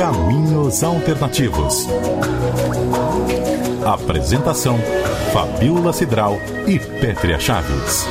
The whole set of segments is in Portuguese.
Caminhos Alternativos. Apresentação: Fabiola Cidral e Pétria Chaves.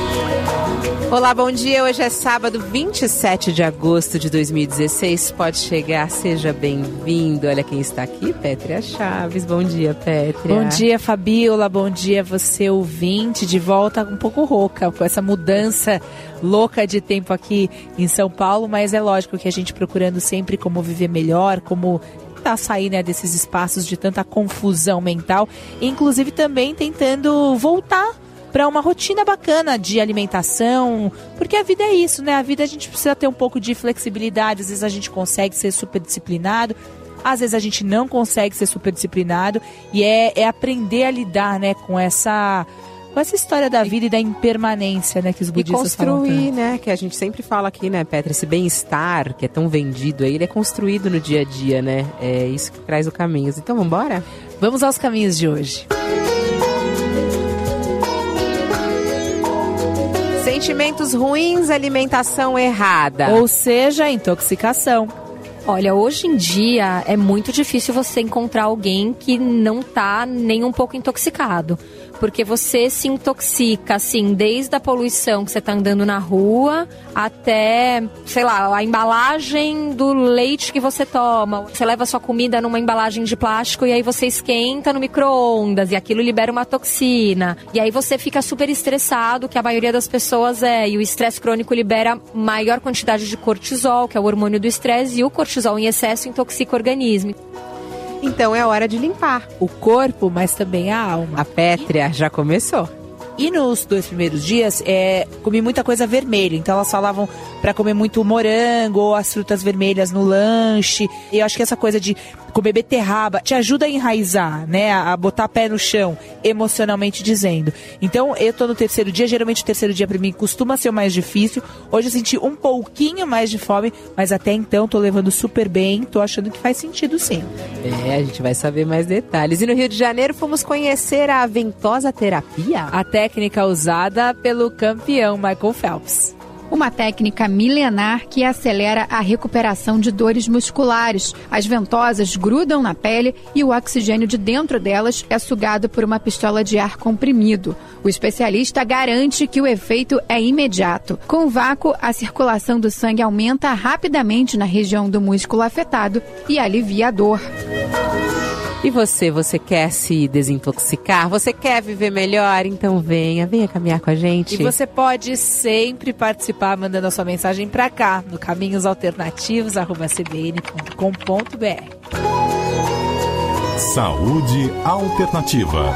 Olá, bom dia. Hoje é sábado, 27 de agosto de 2016. Pode chegar, seja bem-vindo. Olha quem está aqui, Pétria Chaves. Bom dia, Pétria. Bom dia, Fabiola. Bom dia, você ouvinte. De volta um pouco rouca com essa mudança louca de tempo aqui em São Paulo, mas é lógico que a gente procurando sempre como viver melhor, como tentar sair né, desses espaços de tanta confusão mental, inclusive também tentando voltar para uma rotina bacana de alimentação, porque a vida é isso, né? A vida a gente precisa ter um pouco de flexibilidade, às vezes a gente consegue ser super disciplinado, às vezes a gente não consegue ser super disciplinado, e é, é aprender a lidar, né, com essa com essa história da vida e da impermanência, né, que os budistas e construir, né, que a gente sempre fala aqui, né, Petra, esse bem-estar que é tão vendido aí, ele é construído no dia a dia, né? É isso que traz o caminho. Então, vamos embora? Vamos aos caminhos de hoje. Sentimentos ruins, alimentação errada. Ou seja, intoxicação. Olha, hoje em dia é muito difícil você encontrar alguém que não tá nem um pouco intoxicado porque você se intoxica, assim, desde a poluição que você está andando na rua até, sei lá, a embalagem do leite que você toma. Você leva sua comida numa embalagem de plástico e aí você esquenta no micro-ondas e aquilo libera uma toxina. E aí você fica super estressado, que a maioria das pessoas é. E o estresse crônico libera maior quantidade de cortisol, que é o hormônio do estresse, e o cortisol em excesso intoxica o organismo. Então é hora de limpar o corpo, mas também a alma. A pétrea já começou. E nos dois primeiros dias, é, comi muita coisa vermelha. Então elas falavam para comer muito morango ou as frutas vermelhas no lanche. E eu acho que essa coisa de comer beterraba te ajuda a enraizar, né? A, botar pé no chão, emocionalmente dizendo. Então, eu tô no terceiro dia, geralmente o terceiro dia para mim costuma ser o mais difícil. Hoje eu senti um pouquinho mais de fome, mas até então tô levando super bem, tô achando que faz sentido sim. É, a gente vai saber mais detalhes. E no Rio de Janeiro fomos conhecer a ventosa terapia, a técnica usada pelo campeão Michael Phelps uma técnica milenar que acelera a recuperação de dores musculares. As ventosas grudam na pele e o oxigênio de dentro delas é sugado por uma pistola de ar comprimido. O especialista garante que o efeito é imediato. Com o vácuo, a circulação do sangue aumenta rapidamente na região do músculo afetado e alivia a dor. E você, você quer se desintoxicar? Você quer viver melhor? Então venha, venha caminhar com a gente. E você pode sempre participar mandando a sua mensagem para cá, no caminhosalternativos@cbn.com.br. Saúde Alternativa.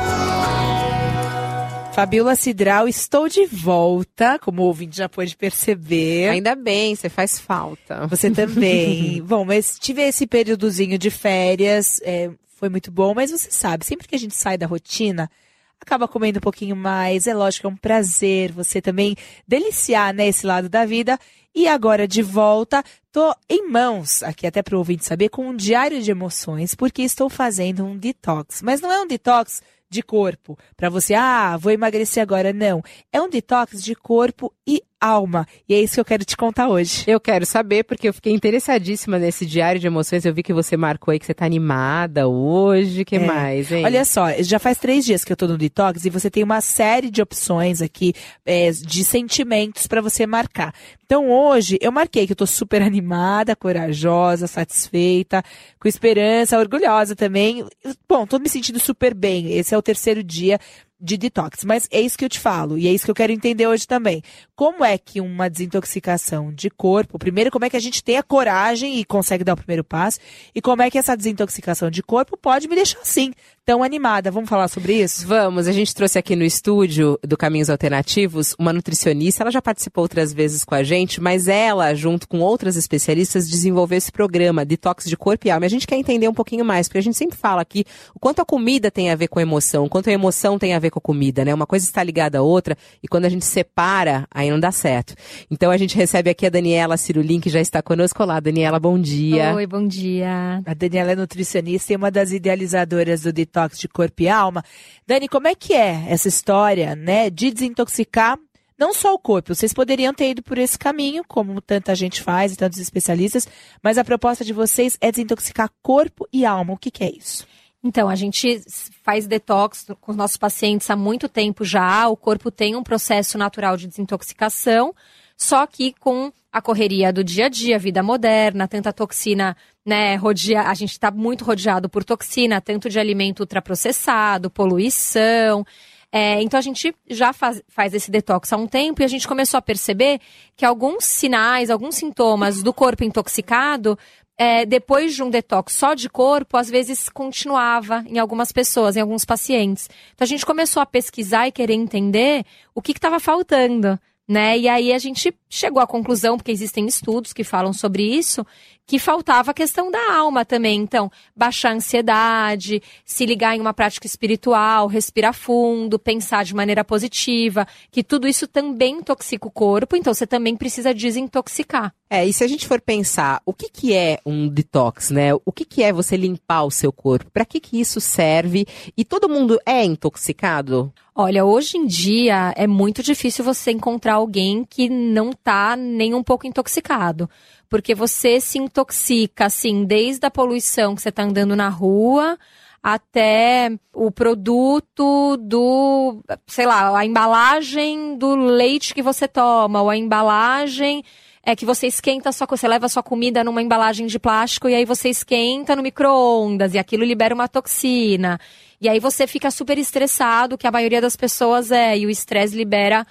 Fabiola Cidral, estou de volta, como o ouvinte já pôde perceber. Ainda bem, você faz falta. Você também. Bom, mas tive esse períodozinho de férias, é, foi muito bom, mas você sabe, sempre que a gente sai da rotina, acaba comendo um pouquinho mais. É lógico, é um prazer você também deliciar né, esse lado da vida. E agora de volta, tô em mãos, aqui até para o ouvinte saber, com um diário de emoções, porque estou fazendo um detox. Mas não é um detox de corpo, para você, ah, vou emagrecer agora. Não. É um detox de corpo e alma. E é isso que eu quero te contar hoje. Eu quero saber, porque eu fiquei interessadíssima nesse diário de emoções. Eu vi que você marcou aí que você tá animada hoje. que é. mais, hein? Olha só, já faz três dias que eu tô no detox e você tem uma série de opções aqui é, de sentimentos para você marcar. Então hoje eu marquei que eu tô super animada, corajosa, satisfeita, com esperança, orgulhosa também. Bom, tô me sentindo super bem. Esse é o terceiro dia de detox. Mas é isso que eu te falo e é isso que eu quero entender hoje também. Como é que uma desintoxicação de corpo, primeiro, como é que a gente tem a coragem e consegue dar o primeiro passo, e como é que essa desintoxicação de corpo pode me deixar assim, tão animada. Vamos falar sobre isso? Vamos. A gente trouxe aqui no estúdio do Caminhos Alternativos uma nutricionista. Ela já participou outras vezes com a gente, mas ela, junto com outras especialistas, desenvolveu esse programa Detox de Corpo e Alma. E a gente quer entender um pouquinho mais, porque a gente sempre fala aqui o quanto a comida tem a ver com a emoção, o quanto a emoção tem a ver com a comida, né? Uma coisa está ligada à outra e quando a gente separa, aí não dá certo. Então a gente recebe aqui a Daniela Cirulin, que já está conosco. Olá, Daniela, bom dia. Oi, bom dia. A Daniela é nutricionista e uma das idealizadoras do Detox de Corpo e Alma. Dani, como é que é essa história, né, de desintoxicar não só o corpo, vocês poderiam ter ido por esse caminho, como tanta gente faz e tantos especialistas, mas a proposta de vocês é desintoxicar corpo e alma. O que, que é isso? Então, a gente faz detox com os nossos pacientes há muito tempo já. O corpo tem um processo natural de desintoxicação, só que com a correria do dia a dia, vida moderna, tanta toxina, né, rodea, a gente está muito rodeado por toxina, tanto de alimento ultraprocessado, poluição. É, então a gente já faz, faz esse detox há um tempo e a gente começou a perceber que alguns sinais, alguns sintomas do corpo intoxicado é, depois de um detox só de corpo, às vezes continuava em algumas pessoas, em alguns pacientes. Então a gente começou a pesquisar e querer entender o que estava faltando né? E aí a gente chegou à conclusão, porque existem estudos que falam sobre isso, que faltava a questão da alma também. Então, baixar a ansiedade, se ligar em uma prática espiritual, respirar fundo, pensar de maneira positiva, que tudo isso também intoxica o corpo, então você também precisa desintoxicar. É, e se a gente for pensar, o que, que é um detox, né? O que, que é você limpar o seu corpo? Para que, que isso serve? E todo mundo é intoxicado? Olha, hoje em dia é muito difícil você encontrar alguém que não tá nem um pouco intoxicado. Porque você se intoxica, assim, desde a poluição que você tá andando na rua até o produto do, sei lá, a embalagem do leite que você toma, ou a embalagem é que você esquenta sua, você leva sua comida numa embalagem de plástico e aí você esquenta no micro-ondas e aquilo libera uma toxina. E aí você fica super estressado, que a maioria das pessoas é, e o estresse libera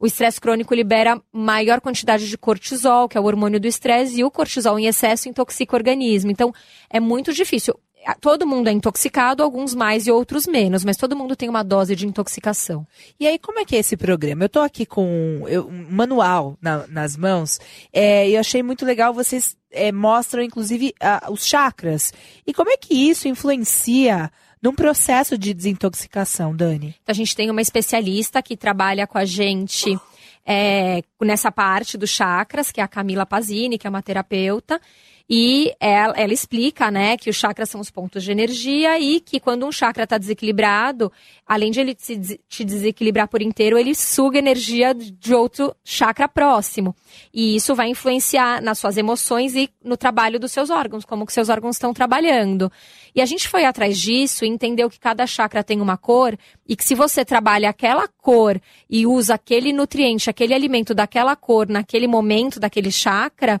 o estresse crônico libera maior quantidade de cortisol, que é o hormônio do estresse, e o cortisol em excesso intoxica o organismo. Então, é muito difícil. Todo mundo é intoxicado, alguns mais e outros menos, mas todo mundo tem uma dose de intoxicação. E aí, como é que é esse programa? Eu estou aqui com um manual na, nas mãos, é, eu achei muito legal, vocês é, mostram, inclusive, os chakras. E como é que isso influencia num processo de desintoxicação, Dani? A gente tem uma especialista que trabalha com a gente é, nessa parte dos chakras, que é a Camila Pazini, que é uma terapeuta. E ela, ela, explica, né, que os chakras são os pontos de energia e que quando um chakra está desequilibrado, além de ele te, desequilibrar por inteiro, ele suga energia de outro chakra próximo. E isso vai influenciar nas suas emoções e no trabalho dos seus órgãos, como que seus órgãos estão trabalhando. E a gente foi atrás disso e entendeu que cada chakra tem uma cor e que se você trabalha aquela cor e usa aquele nutriente, aquele alimento daquela cor naquele momento daquele chakra,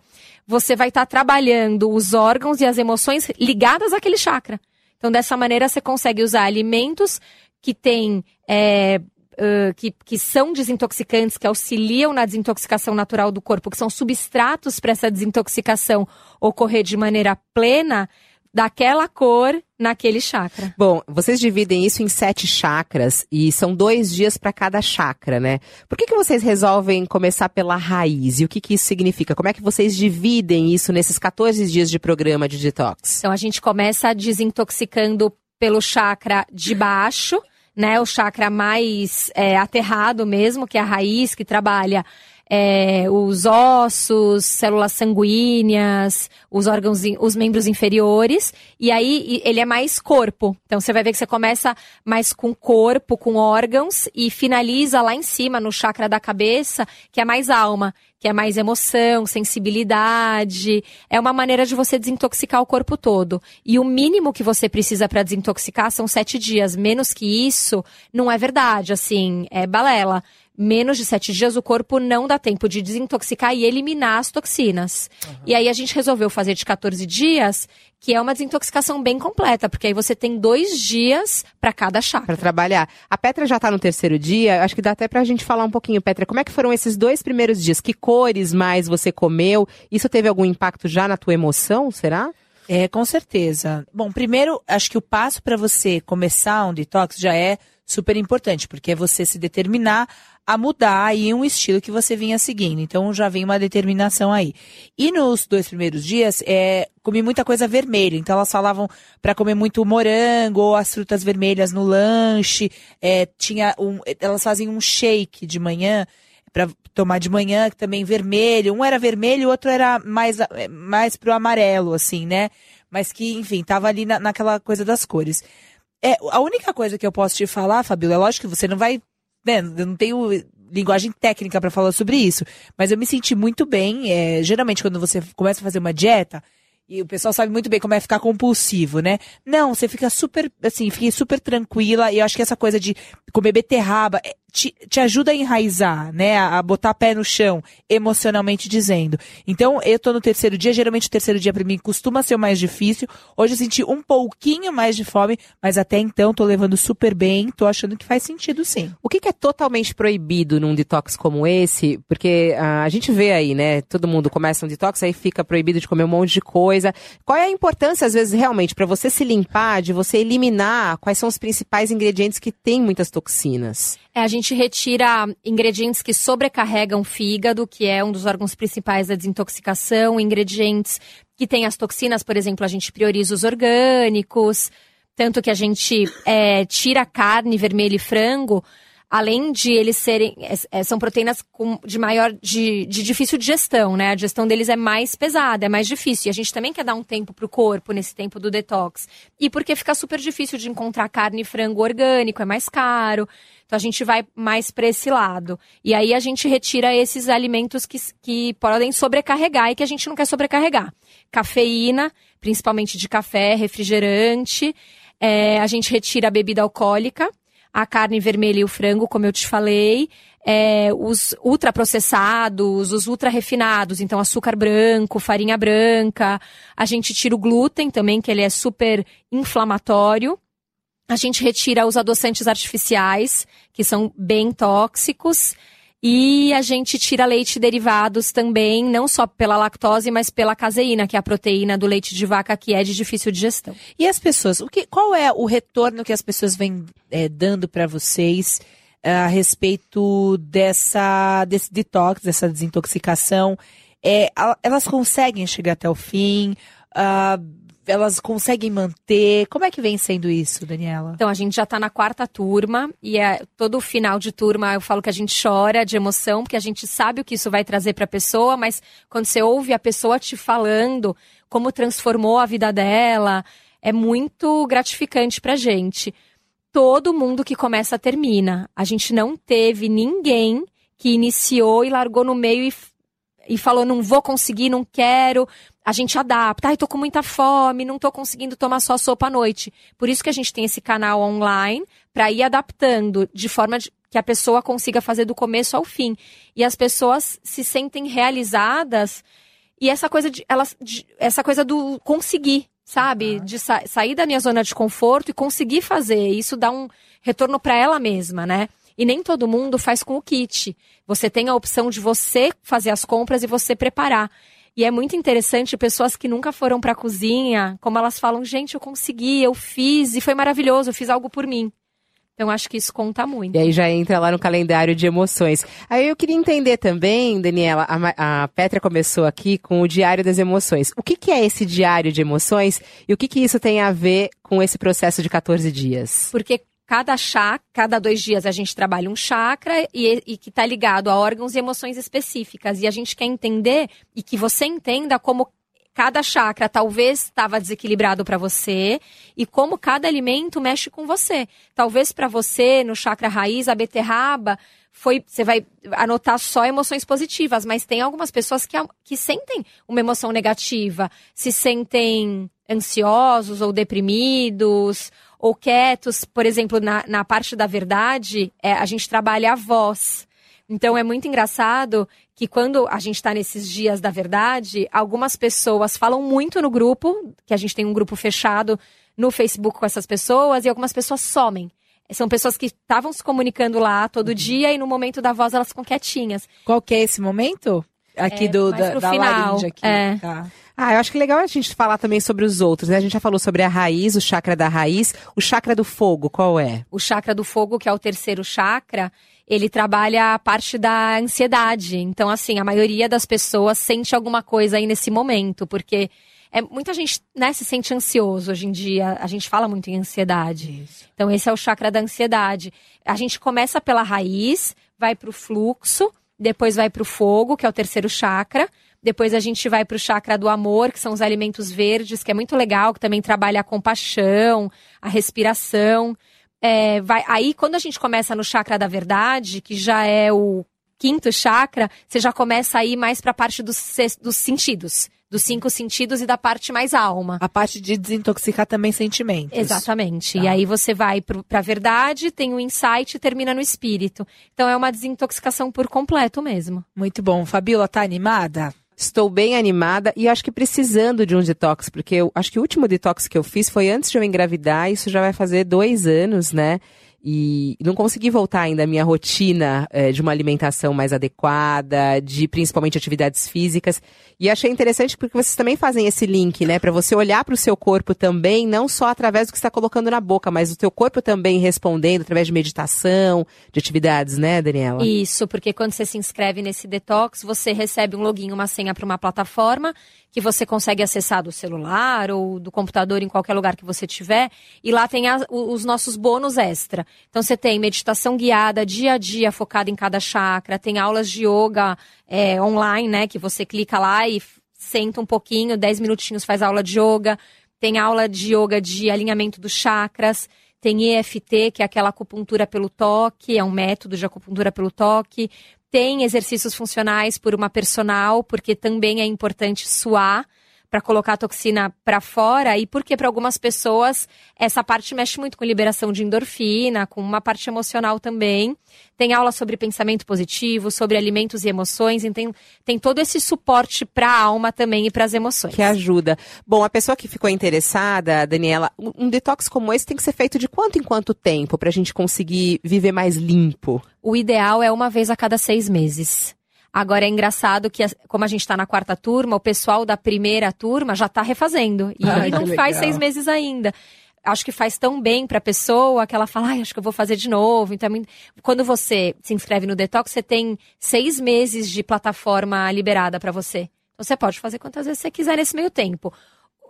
você vai estar tá trabalhando os órgãos e as emoções ligadas àquele chakra. Então, dessa maneira, você consegue usar alimentos que têm. É, uh, que, que são desintoxicantes, que auxiliam na desintoxicação natural do corpo, que são substratos para essa desintoxicação ocorrer de maneira plena, daquela cor naquele chakra. Bom, vocês dividem isso em sete chakras e são dois dias para cada chakra, né? Por que, que vocês resolvem começar pela raiz e o que, que isso significa? Como é que vocês dividem isso nesses 14 dias de programa de detox? Então a gente começa desintoxicando pelo chakra de baixo, né? O chakra mais é, aterrado mesmo, que é a raiz, que trabalha é, os ossos, células sanguíneas, os órgãos, os membros inferiores, e aí ele é mais corpo. Então você vai ver que você começa mais com corpo, com órgãos, e finaliza lá em cima, no chakra da cabeça, que é mais alma, que é mais emoção, sensibilidade. É uma maneira de você desintoxicar o corpo todo. E o mínimo que você precisa para desintoxicar são sete dias. Menos que isso, não é verdade, assim, é balela menos de sete dias, o corpo não dá tempo de desintoxicar e eliminar as toxinas. Uhum. E aí a gente resolveu fazer de 14 dias, que é uma desintoxicação bem completa, porque aí você tem dois dias para cada chakra. Para trabalhar. A Petra já está no terceiro dia, acho que dá até para a gente falar um pouquinho, Petra, como é que foram esses dois primeiros dias? Que cores mais você comeu? Isso teve algum impacto já na tua emoção, será? É, com certeza. Bom, primeiro, acho que o passo para você começar um detox já é super importante, porque é você se determinar a mudar aí um estilo que você vinha seguindo. Então já vem uma determinação aí. E nos dois primeiros dias, é, comi muita coisa vermelha. Então elas falavam para comer muito morango ou as frutas vermelhas no lanche. É, tinha um, elas fazem um shake de manhã para tomar de manhã, que também vermelho. Um era vermelho, o outro era mais, mais pro amarelo, assim, né? Mas que, enfim, tava ali na, naquela coisa das cores. É, a única coisa que eu posso te falar, Fabíola, é lógico que você não vai né, eu não tenho linguagem técnica para falar sobre isso. Mas eu me senti muito bem. É, geralmente, quando você começa a fazer uma dieta, e o pessoal sabe muito bem como é ficar compulsivo, né? Não, você fica super, assim, fiquei super tranquila. E eu acho que essa coisa de comer beterraba é, te, te ajuda a enraizar, né? A, botar pé no chão, emocionalmente dizendo. Então, eu tô no terceiro dia. Geralmente o terceiro dia para mim costuma ser o mais difícil. Hoje eu senti um pouquinho mais de fome, mas até então tô levando super bem. Tô achando que faz sentido sim. O que, que é totalmente proibido num detox como esse? Porque ah, a gente vê aí, né? Todo mundo começa um detox, aí fica proibido de comer um monte de coisa. Qual é a importância, às vezes, realmente, para você se limpar, de você eliminar quais são os principais ingredientes que têm muitas toxinas? A gente retira ingredientes que sobrecarregam o fígado, que é um dos órgãos principais da desintoxicação, ingredientes que têm as toxinas, por exemplo, a gente prioriza os orgânicos, tanto que a gente é, tira carne vermelha e frango, além de eles serem. É, é, são proteínas com, de maior. De, de difícil digestão, né? A digestão deles é mais pesada, é mais difícil. E a gente também quer dar um tempo pro corpo nesse tempo do detox. E porque fica super difícil de encontrar carne e frango orgânico, é mais caro. Então a gente vai mais para esse lado. E aí a gente retira esses alimentos que, que podem sobrecarregar e que a gente não quer sobrecarregar. Cafeína, principalmente de café, refrigerante. É, a gente retira a bebida alcoólica a carne vermelha e o frango, como eu te falei, é, os ultraprocessados, os ultra refinados, então açúcar branco, farinha branca. A gente tira o glúten também, que ele é super inflamatório. A gente retira os adoçantes artificiais, que são bem tóxicos. E a gente tira leite derivados também, não só pela lactose, mas pela caseína, que é a proteína do leite de vaca que é de difícil digestão. E as pessoas, o que, qual é o retorno que as pessoas vêm é, dando para vocês é, a respeito dessa desse detox, dessa desintoxicação? É, elas conseguem chegar até o fim? Uh, elas conseguem manter? Como é que vem sendo isso, Daniela? Então, a gente já está na quarta turma e é, todo final de turma eu falo que a gente chora de emoção, porque a gente sabe o que isso vai trazer para a pessoa, mas quando você ouve a pessoa te falando como transformou a vida dela, é muito gratificante para gente. Todo mundo que começa termina. A gente não teve ninguém que iniciou e largou no meio e e falou não vou conseguir, não quero, a gente adapta. Ai, tô com muita fome, não tô conseguindo tomar só sopa à noite. Por isso que a gente tem esse canal online para ir adaptando de forma de, que a pessoa consiga fazer do começo ao fim. E as pessoas se sentem realizadas e essa coisa de, elas, de, essa coisa do conseguir, sabe? Uhum. De sa sair da minha zona de conforto e conseguir fazer. Isso dá um retorno para ela mesma, né? E nem todo mundo faz com o kit. Você tem a opção de você fazer as compras e você preparar. E é muito interessante pessoas que nunca foram para a cozinha, como elas falam, gente, eu consegui, eu fiz e foi maravilhoso, eu fiz algo por mim. Então acho que isso conta muito. E aí já entra lá no calendário de emoções. Aí eu queria entender também, Daniela, a, a Petra começou aqui com o Diário das Emoções. O que, que é esse Diário de Emoções e o que, que isso tem a ver com esse processo de 14 dias? Porque cada chakra, cada dois dias a gente trabalha um chakra e, e que está ligado a órgãos e emoções específicas. E a gente quer entender e que você entenda como cada chakra talvez estava desequilibrado para você e como cada alimento mexe com você. Talvez para você, no chakra raiz, a beterraba foi. Você vai anotar só emoções positivas, mas tem algumas pessoas que, que sentem uma emoção negativa, se sentem ansiosos ou deprimidos ou quietos, por exemplo, na, na parte da verdade, é, a gente trabalha a voz. Então é muito engraçado que quando a gente está nesses dias da verdade, algumas pessoas falam muito no grupo, que a gente tem um grupo fechado no Facebook com essas pessoas, e algumas pessoas somem. São pessoas que estavam se comunicando lá todo uhum. dia e no momento da voz elas ficam quietinhas. Qual que é esse momento? Aqui é, do, da, da final, laringe aqui. É. Tá. Ah, eu acho que é legal a gente falar também sobre os outros, né? A gente já falou sobre a raiz, o chakra da raiz. O chakra do fogo, qual é? O chakra do fogo, que é o terceiro chakra, ele trabalha a parte da ansiedade. Então, assim, a maioria das pessoas sente alguma coisa aí nesse momento, porque é, muita gente né, se sente ansioso hoje em dia. A gente fala muito em ansiedade. Isso. Então, esse é o chakra da ansiedade. A gente começa pela raiz, vai para o fluxo, depois vai para o fogo, que é o terceiro chakra. Depois a gente vai para o chakra do amor, que são os alimentos verdes, que é muito legal, que também trabalha a compaixão, a respiração. é, vai, aí quando a gente começa no chakra da verdade, que já é o quinto chakra, você já começa a ir mais para a parte dos, dos sentidos dos cinco sentidos e da parte mais alma. A parte de desintoxicar também sentimentos. Exatamente. Tá. E aí você vai para a verdade, tem o um insight e termina no espírito. Então é uma desintoxicação por completo mesmo. Muito bom. Fabiola, tá animada? Estou bem animada e acho que precisando de um detox, porque eu acho que o último detox que eu fiz foi antes de eu engravidar, isso já vai fazer dois anos, né? E não consegui voltar ainda à minha rotina é, de uma alimentação mais adequada, de principalmente atividades físicas. E achei interessante porque vocês também fazem esse link, né? Para você olhar para o seu corpo também, não só através do que está colocando na boca, mas o teu corpo também respondendo através de meditação, de atividades, né, Daniela? Isso, porque quando você se inscreve nesse detox, você recebe um login, uma senha para uma plataforma que você consegue acessar do celular ou do computador em qualquer lugar que você tiver. E lá tem a, os nossos bônus extra. Então você tem meditação guiada dia a dia focada em cada chakra, tem aulas de yoga é, online, né? Que você clica lá e senta um pouquinho, 10 minutinhos faz aula de yoga. Tem aula de yoga de alinhamento dos chakras. Tem EFT, que é aquela acupuntura pelo toque, é um método de acupuntura pelo toque. Tem exercícios funcionais por uma personal, porque também é importante suar para colocar a toxina para fora e porque para algumas pessoas essa parte mexe muito com liberação de endorfina, com uma parte emocional também. Tem aula sobre pensamento positivo, sobre alimentos e emoções, e tem, tem todo esse suporte para a alma também e para as emoções. Que ajuda. Bom, a pessoa que ficou interessada, Daniela, um detox como esse tem que ser feito de quanto em quanto tempo para a gente conseguir viver mais limpo? O ideal é uma vez a cada seis meses. Agora é engraçado que, como a gente está na quarta turma, o pessoal da primeira turma já está refazendo. E Ai, não faz seis meses ainda. Acho que faz tão bem para a pessoa que ela fala, ai, acho que eu vou fazer de novo. Então, é quando você se inscreve no Detox, você tem seis meses de plataforma liberada para você. Então, você pode fazer quantas vezes você quiser nesse meio tempo.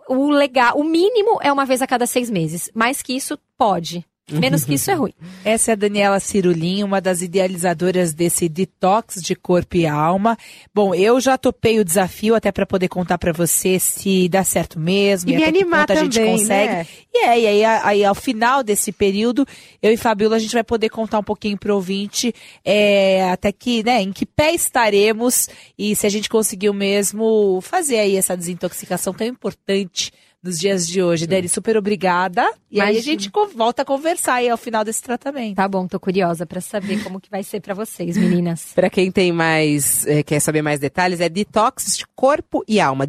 O legal, o mínimo é uma vez a cada seis meses. Mais que isso, pode. Menos que isso é ruim. Essa é a Daniela Cirulim, uma das idealizadoras desse detox de corpo e alma. Bom, eu já topei o desafio até para poder contar para você se dá certo mesmo e, e me animar também, a gente consegue. Né? E é, e aí, aí ao final desse período, eu e Fabiola a gente vai poder contar um pouquinho pro ouvinte é, até que, né, em que pé estaremos e se a gente conseguiu mesmo fazer aí essa desintoxicação tão importante nos dias de hoje. Dani, super obrigada. E Imagina. aí a gente volta a conversar aí ao final desse tratamento. Tá bom, tô curiosa para saber como que vai ser para vocês, meninas. para quem tem mais, é, quer saber mais detalhes, é detox de corpo e alma.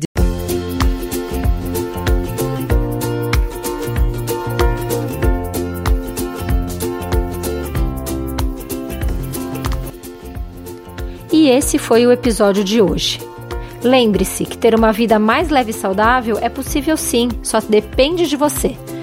E esse foi o episódio de hoje. Lembre-se que ter uma vida mais leve e saudável é possível sim, só depende de você.